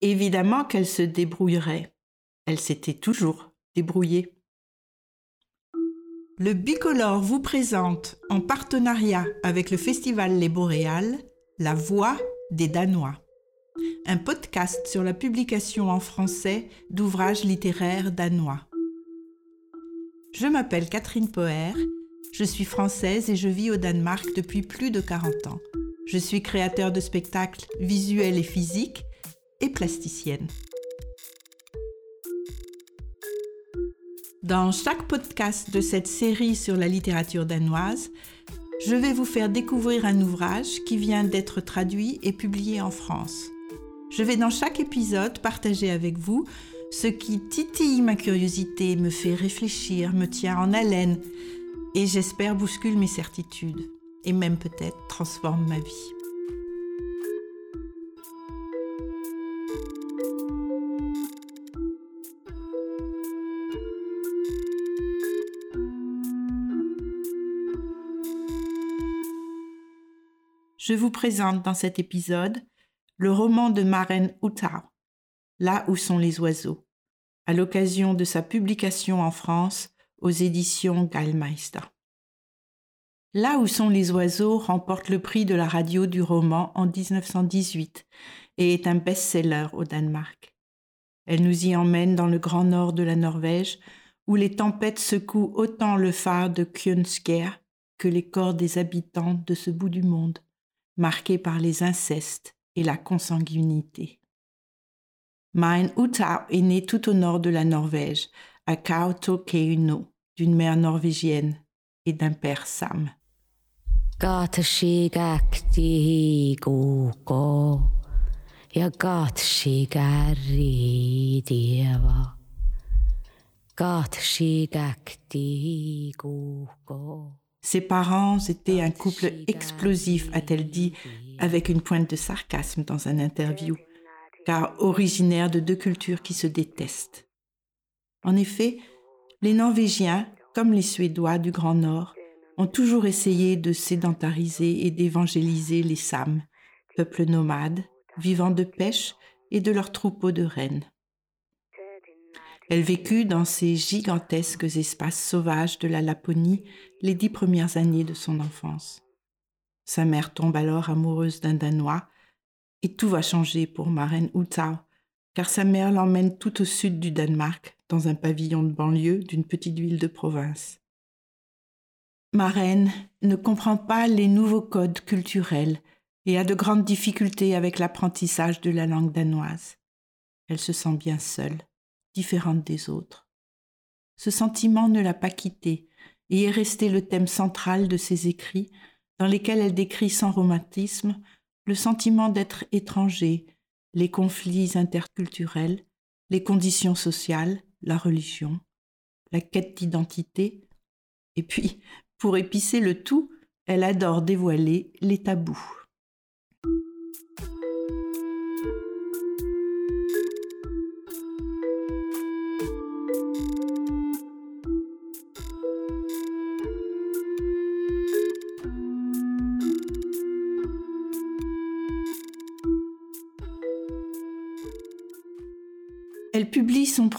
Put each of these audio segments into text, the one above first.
Évidemment qu'elle se débrouillerait. Elle s'était toujours débrouillée. Le Bicolore vous présente, en partenariat avec le Festival Les Boréales, La Voix des Danois, un podcast sur la publication en français d'ouvrages littéraires danois. Je m'appelle Catherine Poher, je suis française et je vis au Danemark depuis plus de 40 ans. Je suis créateur de spectacles visuels et physiques et plasticienne. Dans chaque podcast de cette série sur la littérature danoise, je vais vous faire découvrir un ouvrage qui vient d'être traduit et publié en France. Je vais dans chaque épisode partager avec vous ce qui titille ma curiosité, me fait réfléchir, me tient en haleine et j'espère bouscule mes certitudes et même peut-être transforme ma vie. je vous présente dans cet épisode le roman de Maren Utau, Là où sont les oiseaux, à l'occasion de sa publication en France aux éditions Gallmeister. Là où sont les oiseaux remporte le prix de la radio du roman en 1918 et est un best-seller au Danemark. Elle nous y emmène dans le grand nord de la Norvège où les tempêtes secouent autant le phare de Kjønskjær que les corps des habitants de ce bout du monde marqué par les incestes et la consanguinité. Mein Utau est né tout au nord de la Norvège, à Kautokeino, d'une mère norvégienne et d'un père sam. Ses parents étaient un couple explosif, a-t-elle dit, avec une pointe de sarcasme dans un interview, car originaire de deux cultures qui se détestent. En effet, les Norvégiens, comme les Suédois du Grand Nord, ont toujours essayé de sédentariser et d'évangéliser les Sams, peuple nomade, vivant de pêche et de leurs troupeaux de rennes. Elle vécut dans ces gigantesques espaces sauvages de la Laponie les dix premières années de son enfance. Sa mère tombe alors amoureuse d'un Danois et tout va changer pour Maren Utau, car sa mère l'emmène tout au sud du Danemark, dans un pavillon de banlieue d'une petite ville de province. Maren ne comprend pas les nouveaux codes culturels et a de grandes difficultés avec l'apprentissage de la langue danoise. Elle se sent bien seule différente des autres. Ce sentiment ne l'a pas quittée et est resté le thème central de ses écrits, dans lesquels elle décrit sans romantisme le sentiment d'être étranger, les conflits interculturels, les conditions sociales, la religion, la quête d'identité, et puis, pour épicer le tout, elle adore dévoiler les tabous.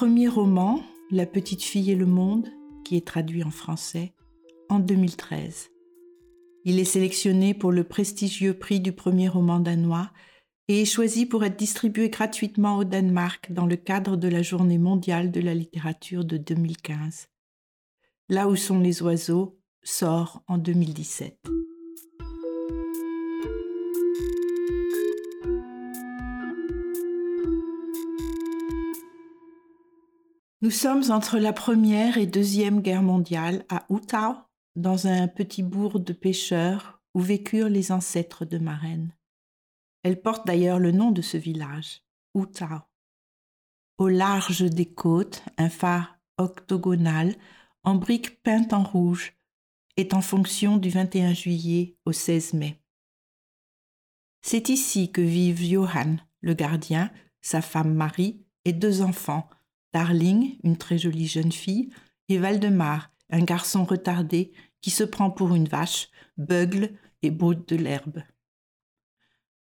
Premier roman, La petite fille et le monde, qui est traduit en français, en 2013. Il est sélectionné pour le prestigieux prix du premier roman danois et est choisi pour être distribué gratuitement au Danemark dans le cadre de la Journée mondiale de la littérature de 2015. Là où sont les oiseaux sort en 2017. Nous sommes entre la Première et Deuxième Guerre mondiale à Utau, dans un petit bourg de pêcheurs où vécurent les ancêtres de Marraine. Elle porte d'ailleurs le nom de ce village, Utau. Au large des côtes, un phare octogonal en briques peintes en rouge est en fonction du 21 juillet au 16 mai. C'est ici que vivent Johan, le gardien, sa femme Marie et deux enfants, Darling, une très jolie jeune fille, et Valdemar, un garçon retardé qui se prend pour une vache, beugle et broute de l'herbe.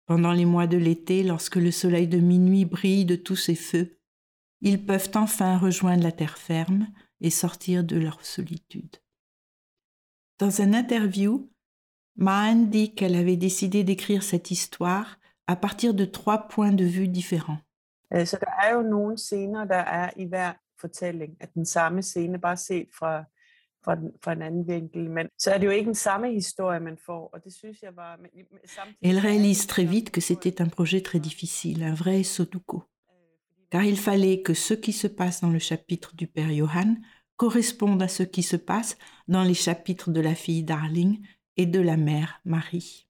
Pendant les mois de l'été, lorsque le soleil de minuit brille de tous ses feux, ils peuvent enfin rejoindre la terre ferme et sortir de leur solitude. Dans un interview, Maan dit qu'elle avait décidé d'écrire cette histoire à partir de trois points de vue différents. Øh, så der er jo nogle scener, der er i hver fortælling, at den samme scene bare set fra, fra, den, fra en anden vinkel, men så er det jo ikke den samme historie, man får, og det synes jeg var... Men, Elle réalise très vite que c'était un projet très difficile, un vrai sudoku, car il fallait que ce qui se passe dans le chapitre du père Johann corresponde à ce qui se passe dans les chapitres de la fille Darling et de la mère Marie.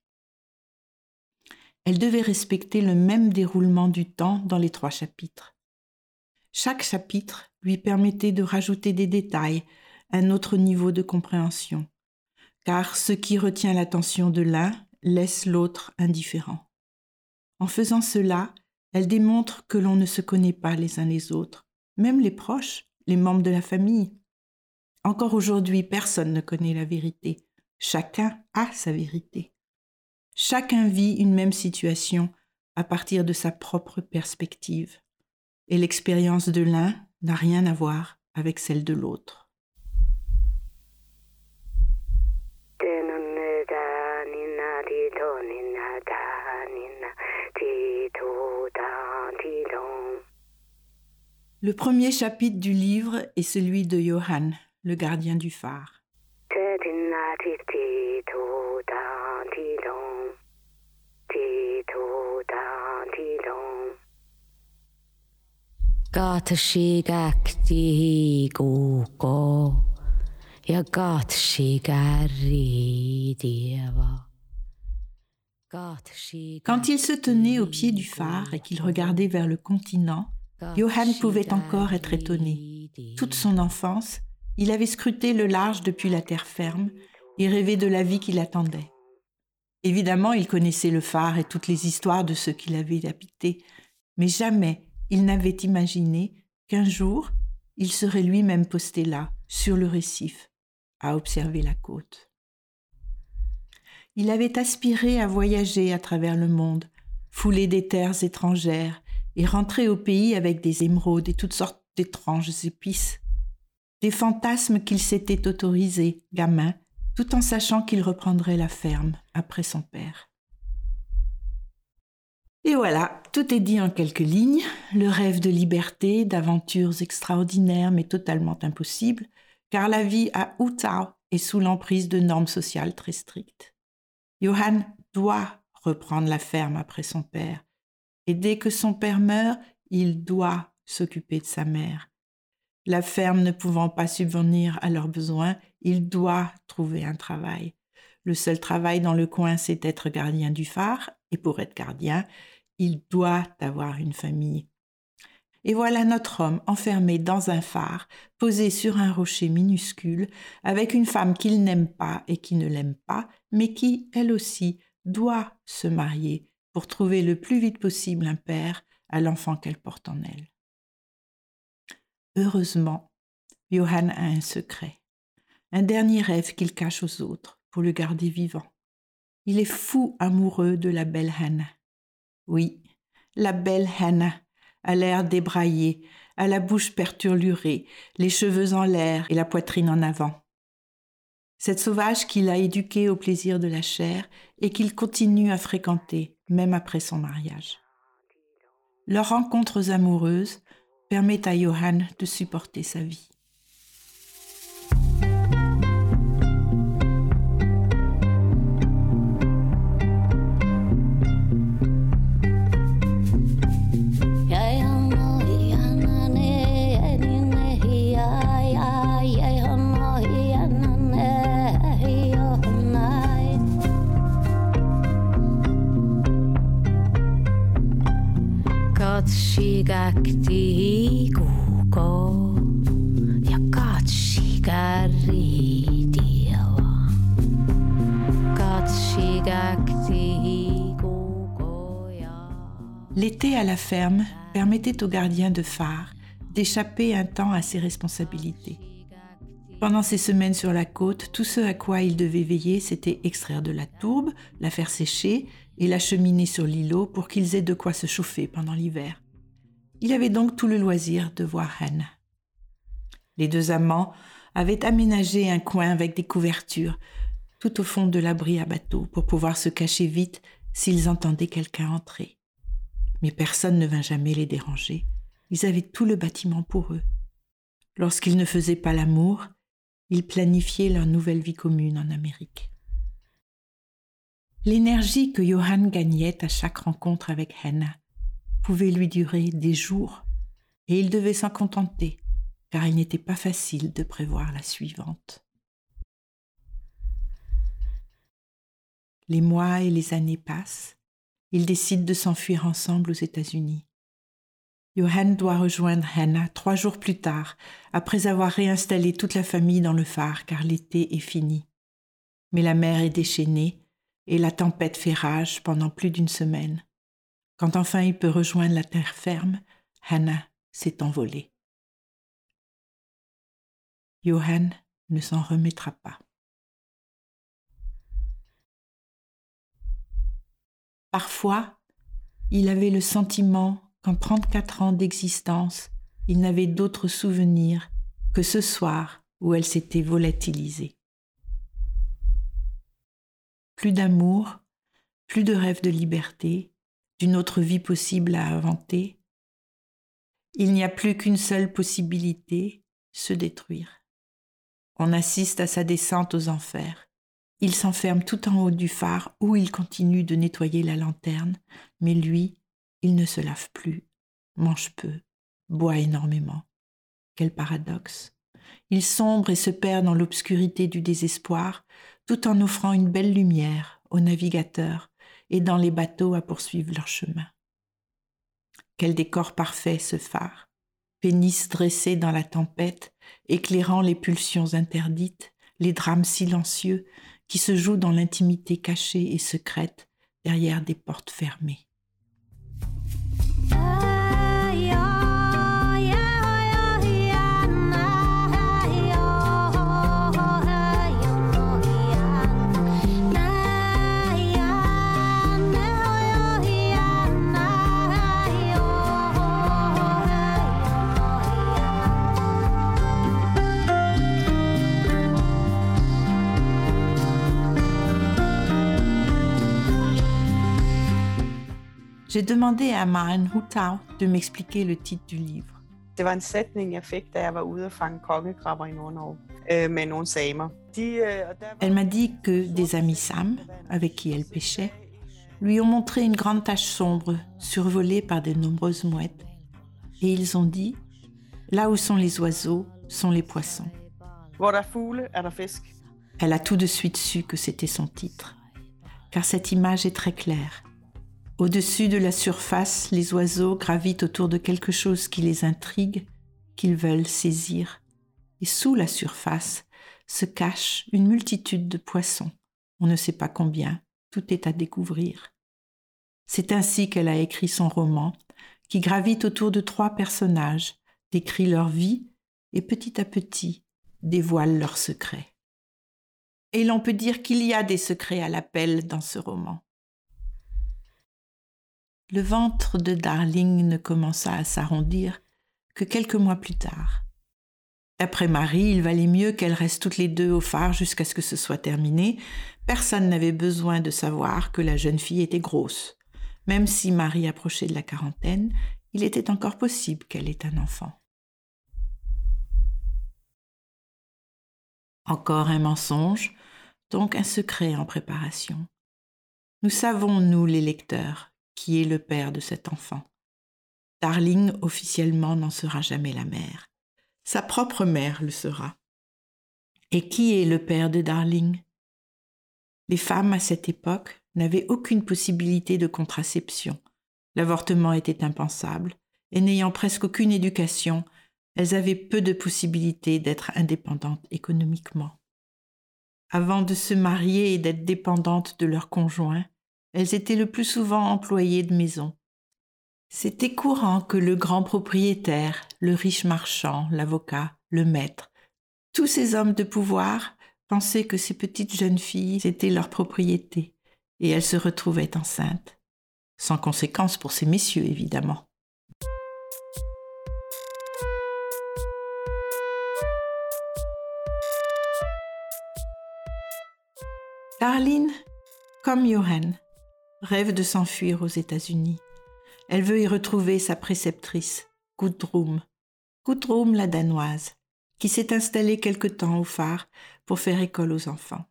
Elle devait respecter le même déroulement du temps dans les trois chapitres. Chaque chapitre lui permettait de rajouter des détails, un autre niveau de compréhension, car ce qui retient l'attention de l'un laisse l'autre indifférent. En faisant cela, elle démontre que l'on ne se connaît pas les uns les autres, même les proches, les membres de la famille. Encore aujourd'hui, personne ne connaît la vérité. Chacun a sa vérité. Chacun vit une même situation à partir de sa propre perspective, et l'expérience de l'un n'a rien à voir avec celle de l'autre. Le premier chapitre du livre est celui de Johann, le gardien du phare. Quand il se tenait au pied du phare et qu'il regardait vers le continent, Johann pouvait encore être étonné. Toute son enfance, il avait scruté le large depuis la terre ferme et rêvé de la vie qui l'attendait. Évidemment, il connaissait le phare et toutes les histoires de ceux qui l'avaient habité, mais jamais il n'avait imaginé qu'un jour il serait lui-même posté là, sur le récif, à observer la côte. Il avait aspiré à voyager à travers le monde, fouler des terres étrangères et rentrer au pays avec des émeraudes et toutes sortes d'étranges épices. Des fantasmes qu'il s'était autorisés, gamin, tout en sachant qu'il reprendrait la ferme après son père. Et voilà, tout est dit en quelques lignes. Le rêve de liberté, d'aventures extraordinaires mais totalement impossibles, car la vie à Utah est sous l'emprise de normes sociales très strictes. Johann doit reprendre la ferme après son père, et dès que son père meurt, il doit s'occuper de sa mère. La ferme ne pouvant pas subvenir à leurs besoins, il doit trouver un travail. Le seul travail dans le coin, c'est être gardien du phare, et pour être gardien, il doit avoir une famille. Et voilà notre homme enfermé dans un phare, posé sur un rocher minuscule, avec une femme qu'il n'aime pas et qui ne l'aime pas, mais qui, elle aussi, doit se marier pour trouver le plus vite possible un père à l'enfant qu'elle porte en elle. Heureusement, Johann a un secret, un dernier rêve qu'il cache aux autres pour le garder vivant. Il est fou amoureux de la belle Hannah. Oui, la belle Hannah, à l'air débraillé, à la bouche perturbée, les cheveux en l'air et la poitrine en avant. Cette sauvage qu'il a éduquée au plaisir de la chair et qu'il continue à fréquenter, même après son mariage. Leurs rencontres amoureuses permettent à Johann de supporter sa vie. L'été à la ferme permettait aux gardiens de phare d'échapper un temps à ses responsabilités. Pendant ces semaines sur la côte, tout ce à quoi il devait veiller, c'était extraire de la tourbe, la faire sécher et la cheminée sur l'îlot pour qu'ils aient de quoi se chauffer pendant l'hiver. Il avait donc tout le loisir de voir Hannah. Les deux amants avaient aménagé un coin avec des couvertures tout au fond de l'abri à bateau pour pouvoir se cacher vite s'ils entendaient quelqu'un entrer. Mais personne ne vint jamais les déranger. Ils avaient tout le bâtiment pour eux. Lorsqu'ils ne faisaient pas l'amour, ils planifiaient leur nouvelle vie commune en Amérique. L'énergie que Johann gagnait à chaque rencontre avec Hannah pouvait lui durer des jours, et il devait s'en contenter, car il n'était pas facile de prévoir la suivante. Les mois et les années passent, ils décident de s'enfuir ensemble aux États-Unis. Johan doit rejoindre Hannah trois jours plus tard, après avoir réinstallé toute la famille dans le phare car l'été est fini. Mais la mer est déchaînée et la tempête fait rage pendant plus d'une semaine. Quand enfin il peut rejoindre la terre ferme, Hannah s'est envolée. Johan ne s'en remettra pas. Parfois, il avait le sentiment qu'en 34 ans d'existence, il n'avait d'autre souvenir que ce soir où elle s'était volatilisée. Plus d'amour, plus de rêve de liberté, d'une autre vie possible à inventer. Il n'y a plus qu'une seule possibilité, se détruire. On assiste à sa descente aux enfers. Il s'enferme tout en haut du phare où il continue de nettoyer la lanterne, mais lui, il ne se lave plus, mange peu, boit énormément. Quel paradoxe. Il sombre et se perd dans l'obscurité du désespoir, tout en offrant une belle lumière aux navigateurs aidant les bateaux à poursuivre leur chemin. Quel décor parfait ce phare, pénis dressé dans la tempête, éclairant les pulsions interdites, les drames silencieux qui se joue dans l'intimité cachée et secrète derrière des portes fermées. J'ai demandé à Maren Hutau de m'expliquer le titre du livre. Det var en sætning, jeg fik, da jeg var ude og fange kongekrabber i Nordnorge med nogle samer. De, Elle m'a dit que des amis Sam, avec qui elle pêchait, lui ont montré une grande tache sombre survolée par de nombreuses mouettes. Et ils ont dit, là où sont les oiseaux, sont les poissons. Er er. Elle a tout de suite su que c'était son titre, car cette image est très claire. Au-dessus de la surface, les oiseaux gravitent autour de quelque chose qui les intrigue, qu'ils veulent saisir. Et sous la surface se cache une multitude de poissons. On ne sait pas combien, tout est à découvrir. C'est ainsi qu'elle a écrit son roman, qui gravite autour de trois personnages, décrit leur vie et petit à petit dévoile leurs secrets. Et l'on peut dire qu'il y a des secrets à l'appel dans ce roman. Le ventre de Darling ne commença à s'arrondir que quelques mois plus tard. D'après Marie, il valait mieux qu'elles restent toutes les deux au phare jusqu'à ce que ce soit terminé. Personne n'avait besoin de savoir que la jeune fille était grosse. Même si Marie approchait de la quarantaine, il était encore possible qu'elle ait un enfant. Encore un mensonge, donc un secret en préparation. Nous savons, nous les lecteurs, qui est le père de cet enfant. Darling officiellement n'en sera jamais la mère. Sa propre mère le sera. Et qui est le père de Darling? Les femmes à cette époque n'avaient aucune possibilité de contraception. L'avortement était impensable, et n'ayant presque aucune éducation, elles avaient peu de possibilités d'être indépendantes économiquement. Avant de se marier et d'être dépendantes de leur conjoint, elles étaient le plus souvent employées de maison. C'était courant que le grand propriétaire, le riche marchand, l'avocat, le maître, tous ces hommes de pouvoir pensaient que ces petites jeunes filles étaient leur propriété et elle se retrouvait enceinte. Sans conséquence pour ces messieurs, évidemment. Darlene, comme Johan, rêve de s'enfuir aux États-Unis. Elle veut y retrouver sa préceptrice, Gudrun, Gudrun la danoise, qui s'est installée quelque temps au phare pour faire école aux enfants.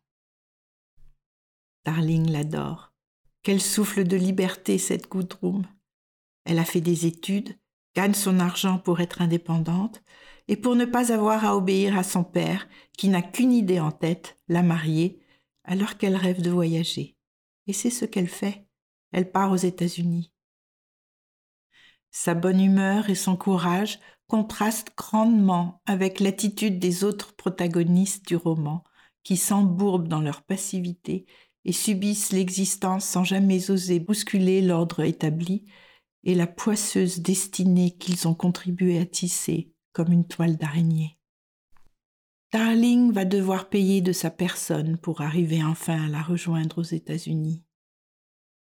Darling l'adore. Quel souffle de liberté cette Gudrun. Elle a fait des études, gagne son argent pour être indépendante et pour ne pas avoir à obéir à son père, qui n'a qu'une idée en tête, la marier, alors qu'elle rêve de voyager. Et c'est ce qu'elle fait. Elle part aux États-Unis. Sa bonne humeur et son courage contrastent grandement avec l'attitude des autres protagonistes du roman, qui s'embourbent dans leur passivité et subissent l'existence sans jamais oser bousculer l'ordre établi et la poisseuse destinée qu'ils ont contribué à tisser comme une toile d'araignée. Darling va devoir payer de sa personne pour arriver enfin à la rejoindre aux États-Unis.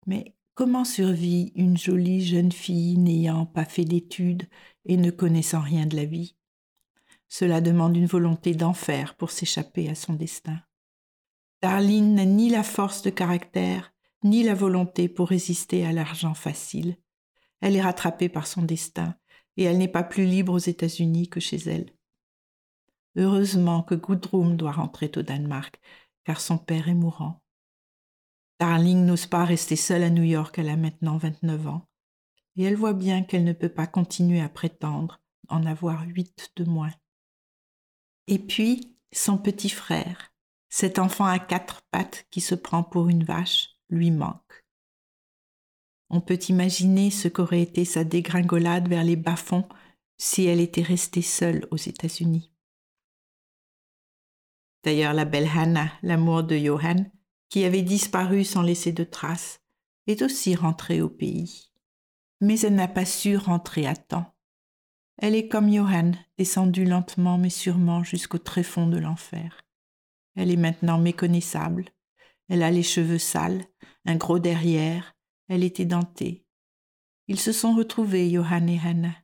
Mais comment survit une jolie jeune fille n'ayant pas fait d'études et ne connaissant rien de la vie? Cela demande une volonté d'enfer pour s'échapper à son destin. Darling n'a ni la force de caractère, ni la volonté pour résister à l'argent facile. Elle est rattrapée par son destin, et elle n'est pas plus libre aux États-Unis que chez elle. Heureusement que Gudrun doit rentrer au Danemark, car son père est mourant. Darling n'ose pas rester seule à New York, elle a maintenant 29 ans, et elle voit bien qu'elle ne peut pas continuer à prétendre en avoir huit de moins. Et puis, son petit frère, cet enfant à quatre pattes qui se prend pour une vache, lui manque. On peut imaginer ce qu'aurait été sa dégringolade vers les bas-fonds si elle était restée seule aux États-Unis. D'ailleurs, la belle Hannah, l'amour de Johann, qui avait disparu sans laisser de traces, est aussi rentrée au pays. Mais elle n'a pas su rentrer à temps. Elle est comme Johann, descendue lentement mais sûrement jusqu'au tréfonds de l'enfer. Elle est maintenant méconnaissable. Elle a les cheveux sales, un gros derrière, elle est édentée. Ils se sont retrouvés, Johann et Hannah.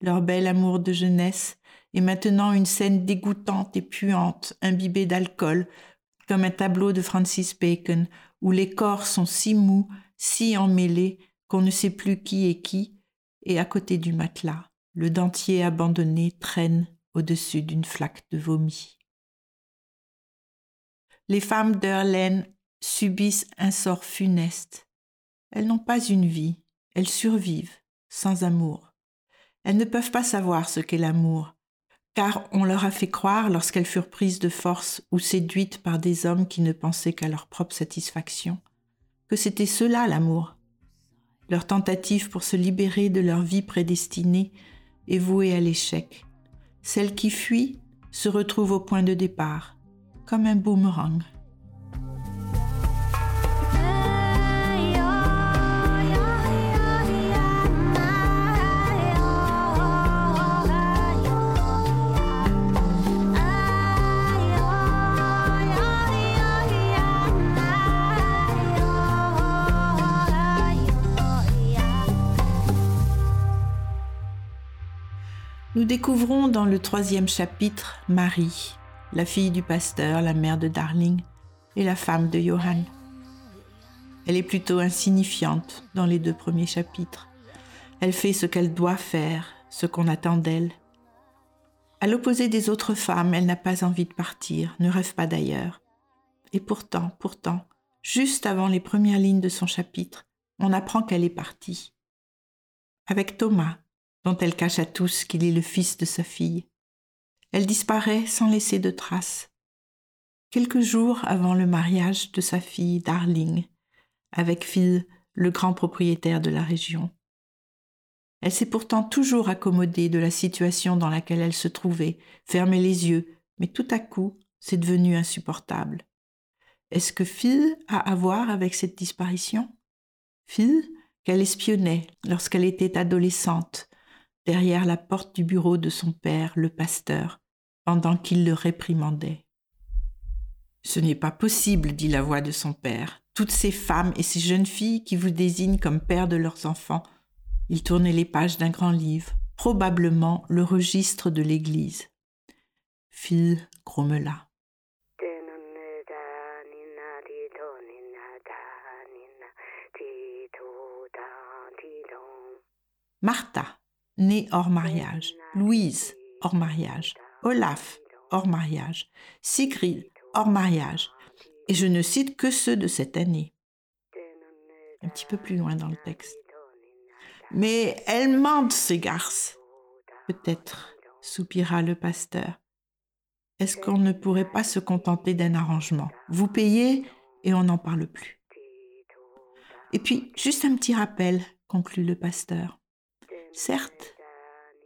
Leur bel amour de jeunesse et maintenant une scène dégoûtante et puante, imbibée d'alcool, comme un tableau de Francis Bacon, où les corps sont si mous, si emmêlés, qu'on ne sait plus qui est qui, et à côté du matelas, le dentier abandonné traîne au-dessus d'une flaque de vomi. Les femmes d'Erlen subissent un sort funeste. Elles n'ont pas une vie, elles survivent, sans amour. Elles ne peuvent pas savoir ce qu'est l'amour, car on leur a fait croire, lorsqu'elles furent prises de force ou séduites par des hommes qui ne pensaient qu'à leur propre satisfaction, que c'était cela l'amour. Leur tentative pour se libérer de leur vie prédestinée est vouée à l'échec. Celle qui fuit se retrouve au point de départ, comme un boomerang. Nous découvrons dans le troisième chapitre Marie, la fille du pasteur, la mère de Darling et la femme de Johann. Elle est plutôt insignifiante dans les deux premiers chapitres. Elle fait ce qu'elle doit faire, ce qu'on attend d'elle. À l'opposé des autres femmes, elle n'a pas envie de partir, ne rêve pas d'ailleurs. Et pourtant, pourtant, juste avant les premières lignes de son chapitre, on apprend qu'elle est partie. Avec Thomas, dont elle cache à tous qu'il est le fils de sa fille. Elle disparaît sans laisser de traces. Quelques jours avant le mariage de sa fille Darling, avec Phil, le grand propriétaire de la région. Elle s'est pourtant toujours accommodée de la situation dans laquelle elle se trouvait, fermait les yeux, mais tout à coup, c'est devenu insupportable. Est-ce que Phil a à voir avec cette disparition? Phil, qu'elle espionnait lorsqu'elle était adolescente, derrière la porte du bureau de son père, le pasteur, pendant qu'il le réprimandait. Ce n'est pas possible, dit la voix de son père. toutes ces femmes et ces jeunes filles qui vous désignent comme pères de leurs enfants. Il tournait les pages d'un grand livre, probablement le registre de l'Église. Phil grommela. Martha, née hors mariage, Louise, hors mariage, Olaf, hors mariage, Sigrid, hors mariage, et je ne cite que ceux de cette année. Un petit peu plus loin dans le texte. Mais elle mentent, ces garces. Peut-être, soupira le pasteur. Est-ce qu'on ne pourrait pas se contenter d'un arrangement? Vous payez et on n'en parle plus. Et puis, juste un petit rappel, conclut le pasteur. Certes,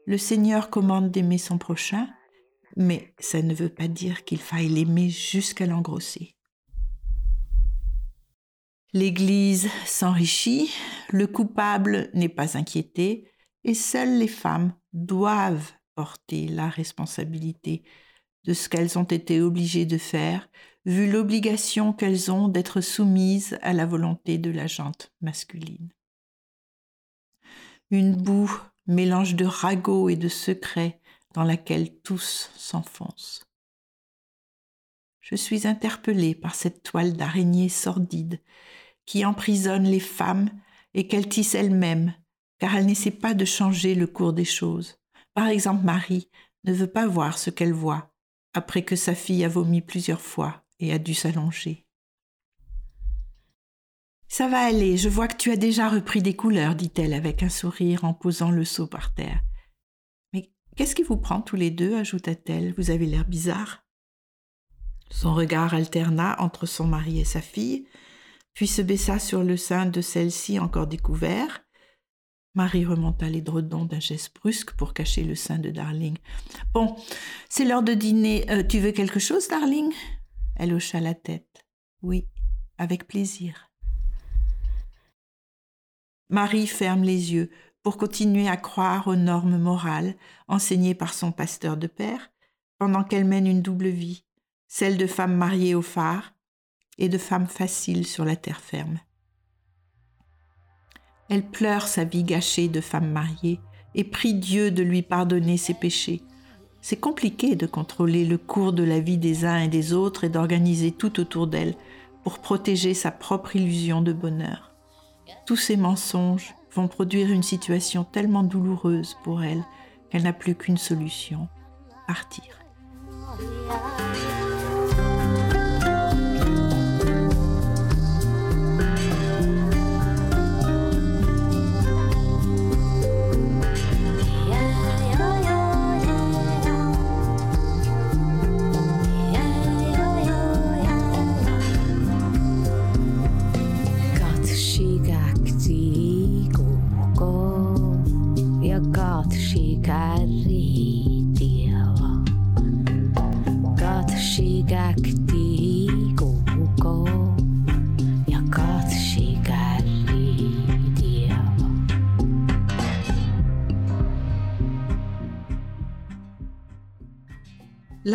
le Seigneur commande d'aimer son prochain, mais ça ne veut pas dire qu'il faille l'aimer jusqu'à l'engrosser. L'Église s'enrichit, le coupable n'est pas inquiété, et seules les femmes doivent porter la responsabilité de ce qu'elles ont été obligées de faire, vu l'obligation qu'elles ont d'être soumises à la volonté de la jante masculine. Une boue, mélange de ragots et de secrets dans laquelle tous s'enfoncent. Je suis interpellée par cette toile d'araignée sordide qui emprisonne les femmes et qu'elle tisse elle-même, car elle n'essaie pas de changer le cours des choses. Par exemple, Marie ne veut pas voir ce qu'elle voit, après que sa fille a vomi plusieurs fois et a dû s'allonger. Ça va aller, je vois que tu as déjà repris des couleurs, dit-elle avec un sourire en posant le seau par terre. Mais qu'est-ce qui vous prend tous les deux ajouta-t-elle. Vous avez l'air bizarre. Son regard alterna entre son mari et sa fille, puis se baissa sur le sein de celle-ci encore découvert. Marie remonta l'édredon d'un geste brusque pour cacher le sein de Darling. Bon, c'est l'heure de dîner. Euh, tu veux quelque chose, Darling? Elle hocha la tête. Oui, avec plaisir. Marie ferme les yeux pour continuer à croire aux normes morales enseignées par son pasteur de père, pendant qu'elle mène une double vie, celle de femme mariée au phare et de femme facile sur la terre ferme. Elle pleure sa vie gâchée de femme mariée et prie Dieu de lui pardonner ses péchés. C'est compliqué de contrôler le cours de la vie des uns et des autres et d'organiser tout autour d'elle pour protéger sa propre illusion de bonheur. Tous ces mensonges vont produire une situation tellement douloureuse pour elle qu'elle n'a plus qu'une solution, partir.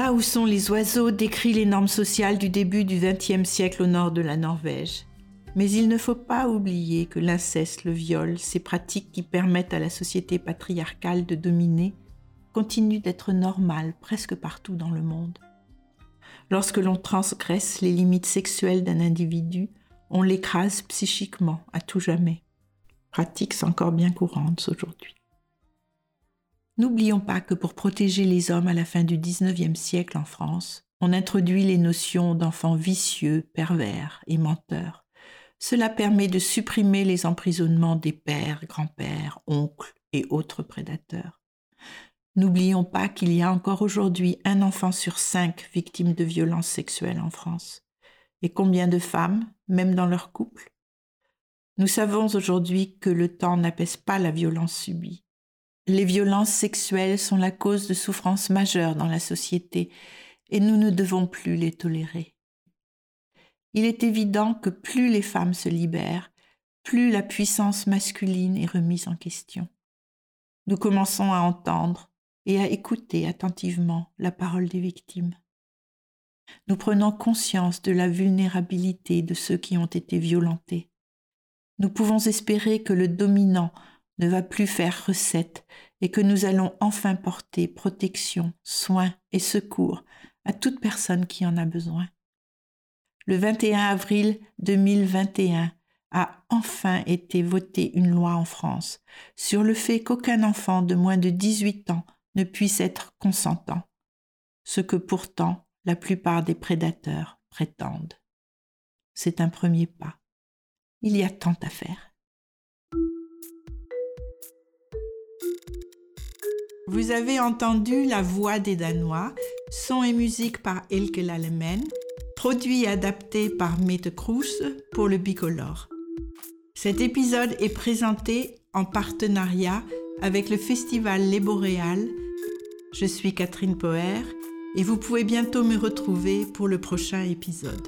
Là où sont les oiseaux décrit les normes sociales du début du XXe siècle au nord de la Norvège. Mais il ne faut pas oublier que l'inceste, le viol, ces pratiques qui permettent à la société patriarcale de dominer, continuent d'être normales presque partout dans le monde. Lorsque l'on transgresse les limites sexuelles d'un individu, on l'écrase psychiquement à tout jamais. Pratiques encore bien courantes aujourd'hui. N'oublions pas que pour protéger les hommes à la fin du XIXe siècle en France, on introduit les notions d'enfants vicieux, pervers et menteurs. Cela permet de supprimer les emprisonnements des pères, grands-pères, oncles et autres prédateurs. N'oublions pas qu'il y a encore aujourd'hui un enfant sur cinq victime de violences sexuelles en France. Et combien de femmes, même dans leur couple? Nous savons aujourd'hui que le temps n'apaise pas la violence subie. Les violences sexuelles sont la cause de souffrances majeures dans la société et nous ne devons plus les tolérer. Il est évident que plus les femmes se libèrent, plus la puissance masculine est remise en question. Nous commençons à entendre et à écouter attentivement la parole des victimes. nous prenons conscience de la vulnérabilité de ceux qui ont été violentés. Nous pouvons espérer que le dominant ne va plus faire recette et que nous allons enfin porter protection, soins et secours à toute personne qui en a besoin. Le 21 avril 2021 a enfin été votée une loi en France sur le fait qu'aucun enfant de moins de 18 ans ne puisse être consentant, ce que pourtant la plupart des prédateurs prétendent. C'est un premier pas. Il y a tant à faire. Vous avez entendu La Voix des Danois, son et musique par Elke Lalemen, produit et adapté par Mette Kroes pour le Bicolore. Cet épisode est présenté en partenariat avec le festival Les Boréales. Je suis Catherine Poher et vous pouvez bientôt me retrouver pour le prochain épisode.